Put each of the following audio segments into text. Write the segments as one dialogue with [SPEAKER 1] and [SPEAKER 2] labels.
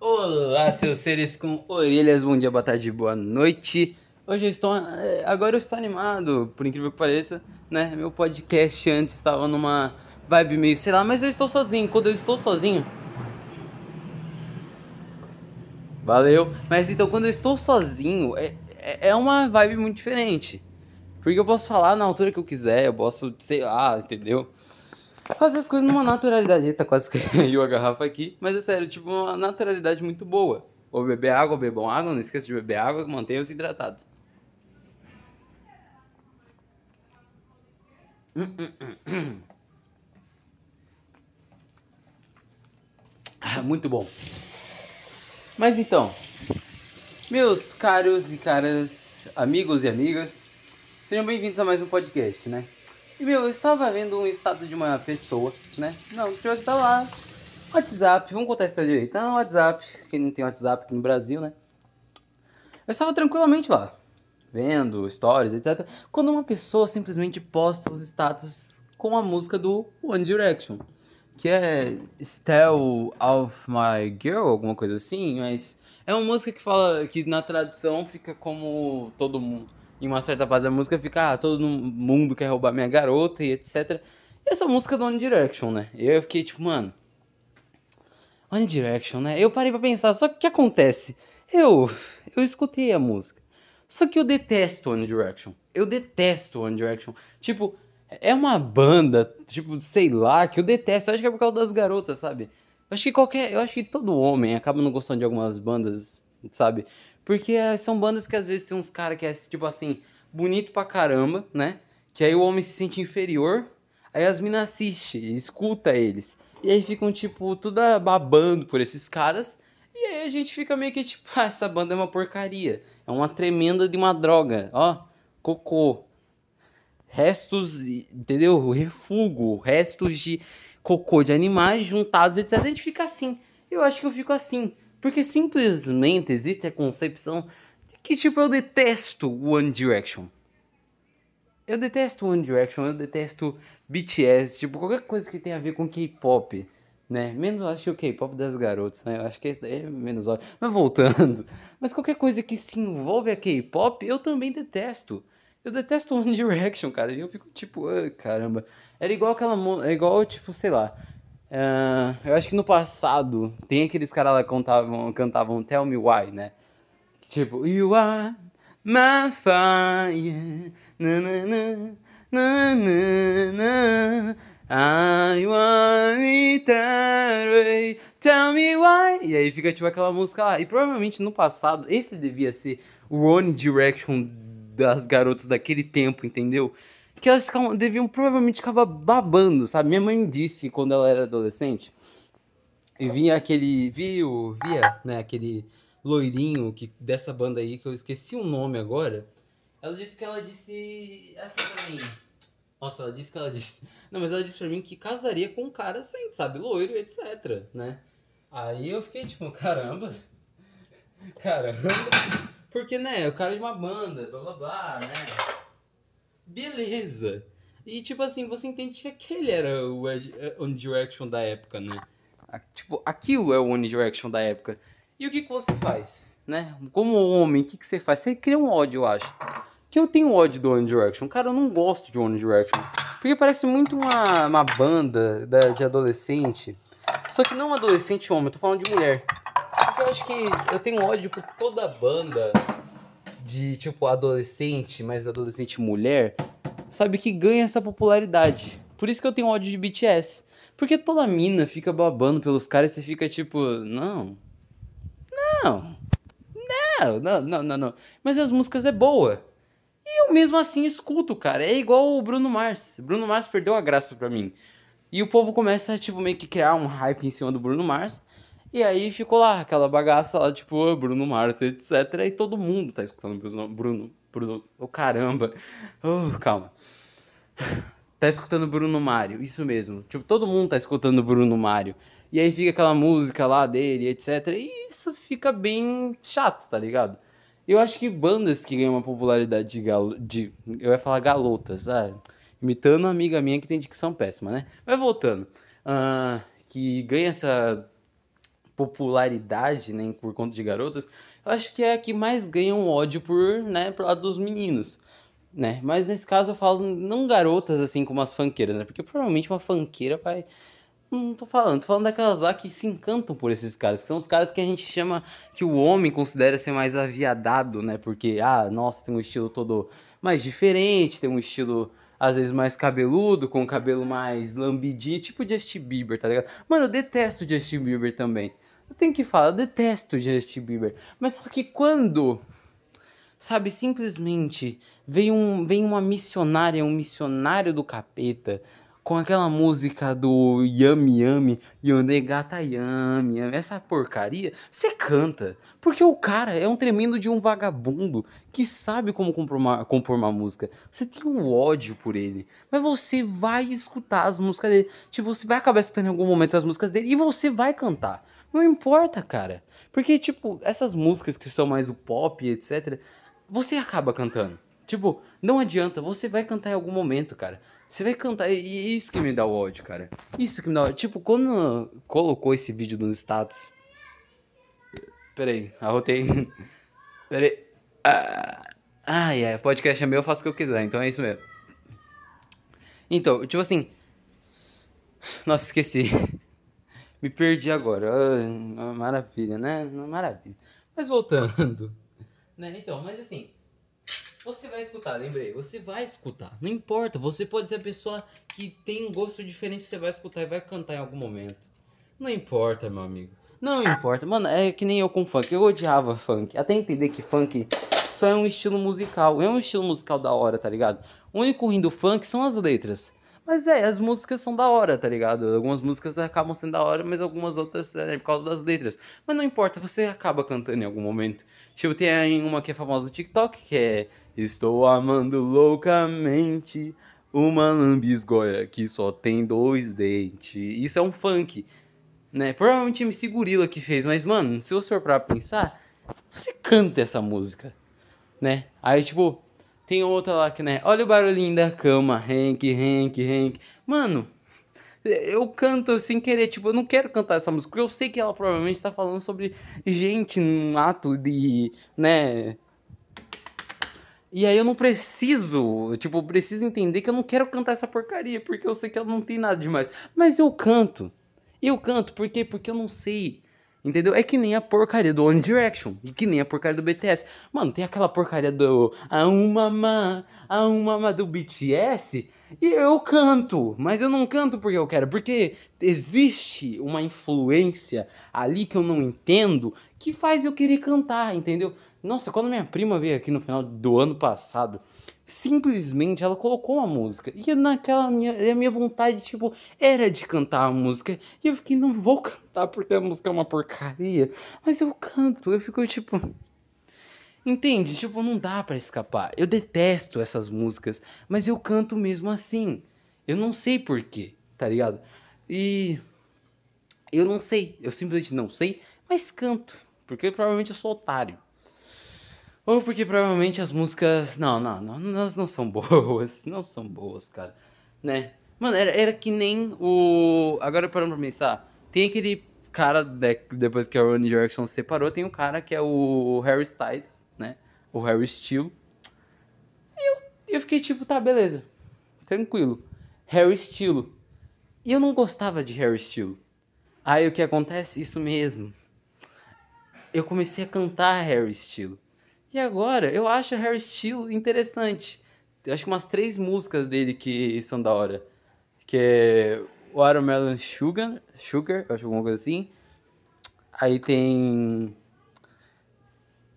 [SPEAKER 1] Olá, seus seres com orelhas, bom dia, boa tarde, boa noite. Hoje eu estou. eh, Agora eu estou animado, por incrível que pareça, né? Meu podcast antes estava numa vibe meio, sei lá, mas eu estou sozinho. Quando eu estou sozinho. Valeu. Mas então, quando eu estou sozinho, é, é é uma vibe muito diferente. Porque eu posso falar na altura que eu quiser, eu posso, sei lá, entendeu? Fazer as coisas numa naturalidade. Eita, quase caiu a garrafa aqui. Mas é sério, tipo, uma naturalidade muito boa. Ou beber água, bebam água, não esqueça de beber água, mantenham-se hidratados. Ah, muito bom. Mas então, meus caros e caras, amigos e amigas, sejam bem-vindos a mais um podcast, né? E meu, eu estava vendo um estado de uma pessoa, né? Não, que hoje tá lá. WhatsApp, vamos contar a história direito. Tá WhatsApp, quem não tem WhatsApp aqui no Brasil, né? Eu estava tranquilamente lá, vendo stories, etc. Quando uma pessoa simplesmente posta os status com a música do One Direction, que é Still of My Girl, alguma coisa assim, mas é uma música que fala que na tradução fica como todo mundo. Em uma certa fase da música fica, ah, todo mundo quer roubar minha garota e etc. E essa música do One Direction, né? Eu fiquei tipo, mano, One Direction, né? Eu parei pra pensar, só que o que acontece? Eu, eu escutei a música. Só que eu detesto One Direction. Eu detesto One Direction. Tipo, é uma banda, tipo, sei lá, que eu detesto. Eu acho que é por causa das garotas, sabe? Eu acho que qualquer, eu acho que todo homem acaba não gostando de algumas bandas, sabe? Porque eh, são bandas que às vezes tem uns caras que é tipo assim, bonito pra caramba, né? Que aí o homem se sente inferior, aí as minas assistem, escuta eles. E aí ficam, tipo, tudo babando por esses caras. E aí a gente fica meio que tipo, ah, essa banda é uma porcaria. É uma tremenda de uma droga. Ó, cocô. Restos, entendeu? Refugo, restos de cocô de animais juntados, etc. A gente fica assim. Eu acho que eu fico assim. Porque simplesmente existe a concepção de que, tipo, eu detesto One Direction. Eu detesto One Direction, eu detesto BTS, tipo, qualquer coisa que tenha a ver com K-pop, né? Menos, acho que o K-pop das garotas, né? Eu acho que esse daí é menos óbvio. Mas voltando, mas qualquer coisa que se envolve a K-pop, eu também detesto. Eu detesto One Direction, cara. E eu fico tipo, ah, caramba. Era igual aquela. É igual, tipo, sei lá. Ah, eu acho que no passado tem aqueles caras lá que cantavam, cantavam Tell Me Why, né? Tipo, You are my fire. Na, na, na, na, na, na. I want it. Tell me why. E aí fica tipo aquela música lá. E provavelmente no passado, esse devia ser o One Direction das garotas daquele tempo, entendeu? Que elas ficavam- deviam provavelmente ficar babando, sabe? Minha mãe disse quando ela era adolescente. E vinha aquele. Viu? Via, né? Aquele loirinho que, dessa banda aí, que eu esqueci o nome agora. Ela disse que ela disse assim pra mim. Nossa, ela disse que ela disse. Não, mas ela disse pra mim que casaria com um cara assim, sabe? Loiro, etc, né? Aí eu fiquei tipo, caramba. Caramba. Porque, né? O cara é de uma banda, blá blá blá, né? Beleza. E tipo assim, você entende que aquele era o Ed- One Direction da época, né? Tipo, aquilo é o One Direction da época. E o que que você faz, né? Como homem, o que que você faz? Você cria um ódio, eu acho. Que eu tenho ódio do One Direction. Cara, eu não gosto de One Direction. Porque parece muito uma, uma banda da- de adolescente. Só que não adolescente homem, eu tô falando de mulher. Porque eu acho que eu tenho ódio por toda banda de, tipo, adolescente, mas adolescente mulher, sabe, que ganha essa popularidade. Por isso que eu tenho ódio de BTS. Porque toda mina fica babando pelos caras e você fica tipo, não. Não. Não, não, não, não. Mas as músicas é boa. E eu mesmo assim escuto, cara. É igual o Bruno Mars. Bruno Mars perdeu a graça pra mim. E o povo começa, tipo, meio que criar um hype em cima do Bruno Mars. E aí ficou lá, aquela bagaça lá, tipo, "Ô, Bruno Mars, etc. E todo mundo tá escutando Bruno, Bruno, Bruno, oh caramba. Oh, calma. Tá escutando Bruno Mário, isso mesmo. Tipo, todo mundo tá escutando Bruno Mário. E aí fica aquela música lá dele, etc. E isso fica bem chato, tá ligado? Eu acho que bandas que ganham uma popularidade de, galo, de eu ia falar galotas, ah, imitando uma amiga minha que tem dicção péssima, né? Mas voltando, ah, que ganha essa popularidade, né, por conta de garotas, eu acho que é a que mais ganha um ódio por, né, pro lado dos meninos, né? Mas nesse caso eu falo não garotas assim como as funkeiras, né? Porque provavelmente uma funkeira vai não tô falando, tô falando daquelas lá que se encantam por esses caras, que são os caras que a gente chama, que o homem considera ser mais aviadado, né? Porque, ah, nossa, tem um estilo todo mais diferente, tem um estilo às vezes mais cabeludo, com cabelo mais lambidinho, tipo Justin Bieber, tá ligado? Mano, eu detesto Justin Bieber também. Eu tenho que falar, eu detesto Justin Bieber. Mas só que quando, sabe, simplesmente vem, um, vem uma missionária, um missionário do capeta com aquela música do Yami Yami, Yonegata Yami, essa porcaria, você canta. Porque o cara é um tremendo de um vagabundo que sabe como compor uma, compor uma música. Você tem um ódio por ele, mas você vai escutar as músicas dele. Tipo, você vai acabar escutando em algum momento as músicas dele e você vai cantar. Não importa, cara. Porque, tipo, essas músicas que são mais o pop, etc., você acaba cantando. Tipo, não adianta, você vai cantar em algum momento, cara. Você vai cantar. E isso que me dá o ódio, cara. Isso que me dá ódio. Tipo, quando colocou esse vídeo nos status. Pera aí, arrotei. Pera aí. Ah, ai, ai, podcast é meu, eu faço o que eu quiser, então é isso mesmo. Então, tipo assim. Nossa, esqueci. Me perdi agora. Ah, maravilha, né? Maravilha. Mas voltando. Né? Então, mas assim. Você vai escutar, lembrei, você vai escutar. Não importa, você pode ser a pessoa que tem um gosto diferente, você vai escutar e vai cantar em algum momento. Não importa, meu amigo. Não importa. Mano, é que nem eu com funk. Eu odiava funk. Até entender que funk só é um estilo musical. É um estilo musical da hora, tá ligado? O único ruim do funk são as letras. Mas é, as músicas são da hora, tá ligado? Algumas músicas acabam sendo da hora, mas algumas outras é por causa das letras. Mas não importa, você acaba cantando em algum momento. Tipo, tem uma que é famosa do TikTok, que é Estou amando loucamente uma lambisgoia que só tem dois dentes. Isso é um funk, né? Provavelmente MC Gorila que fez, mas mano, se você for pra pensar, você canta essa música, né? Aí tipo, tem outra lá que, né? Olha o barulhinho da cama, Hank, Hank, Hank. Mano, eu canto sem querer, tipo, eu não quero cantar essa música, porque eu sei que ela provavelmente está falando sobre gente num ato de, né? E aí eu não preciso, tipo, eu preciso entender que eu não quero cantar essa porcaria, porque eu sei que ela não tem nada demais. Mas eu canto. Eu canto, por quê? Porque eu não sei Entendeu? É que nem a porcaria do One Direction. E que nem a porcaria do BTS. Mano, tem aquela porcaria do A uma A uma do BTS. E eu canto. Mas eu não canto porque eu quero. Porque existe uma influência ali que eu não entendo. Que faz eu querer cantar, entendeu? Nossa, quando minha prima veio aqui no final do ano passado simplesmente ela colocou uma música. E naquela minha, a minha vontade, tipo, era de cantar a música. E eu fiquei, não vou cantar porque a música é uma porcaria. Mas eu canto, eu fico tipo. Entende? Tipo, não dá para escapar. Eu detesto essas músicas, mas eu canto mesmo assim. Eu não sei porquê, tá ligado? E. Eu não sei, eu simplesmente não sei, mas canto. Porque provavelmente eu sou otário. Ou porque provavelmente as músicas. Não, não, não, elas não são boas. Não são boas, cara. Né? Mano, era, era que nem o. Agora parando pra pensar. Tem aquele cara, depois que a Direction se separou, tem um cara que é o Harry Styles, né? O Harry Steel. E eu, eu fiquei tipo, tá, beleza. Tranquilo. Harry Steel. E eu não gostava de Harry Steel. Aí o que acontece? Isso mesmo. Eu comecei a cantar Harry Steel. E agora, eu acho Harry Styles interessante. Eu acho umas três músicas dele que são da hora. Que é Watermelon Sugar, Sugar, eu acho alguma coisa assim. Aí tem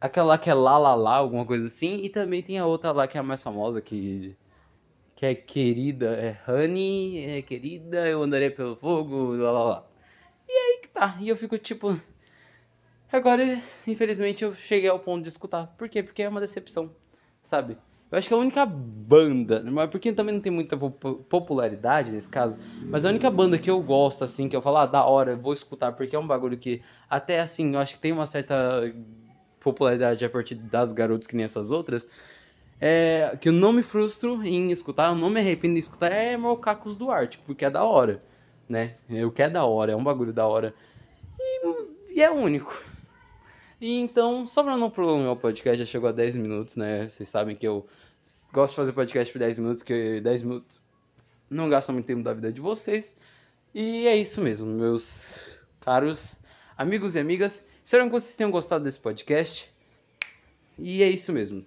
[SPEAKER 1] aquela lá que é La La La, alguma coisa assim. E também tem a outra lá que é a mais famosa, que, que é querida, é Honey, é querida, eu andarei pelo fogo, lá lá lá. E aí que tá. E eu fico tipo, Agora, infelizmente, eu cheguei ao ponto de escutar. Por quê? Porque é uma decepção, sabe? Eu acho que a única banda, mas porque também não tem muita popularidade nesse caso, mas a única banda que eu gosto, assim, que eu falo, ah, da hora, vou escutar, porque é um bagulho que, até assim, eu acho que tem uma certa popularidade a partir das garotas que nem essas outras, é, que eu não me frustro em escutar, eu não me arrependo de escutar, é Mocacos do Arte, porque é da hora, né? O que é da hora, é um bagulho da hora. E e é único. E então, só pra não prolongar o podcast, já chegou a 10 minutos, né? Vocês sabem que eu gosto de fazer podcast por 10 minutos, que 10 minutos não gasta muito tempo da vida de vocês. E é isso mesmo, meus caros amigos e amigas. Espero que vocês tenham gostado desse podcast. E é isso mesmo.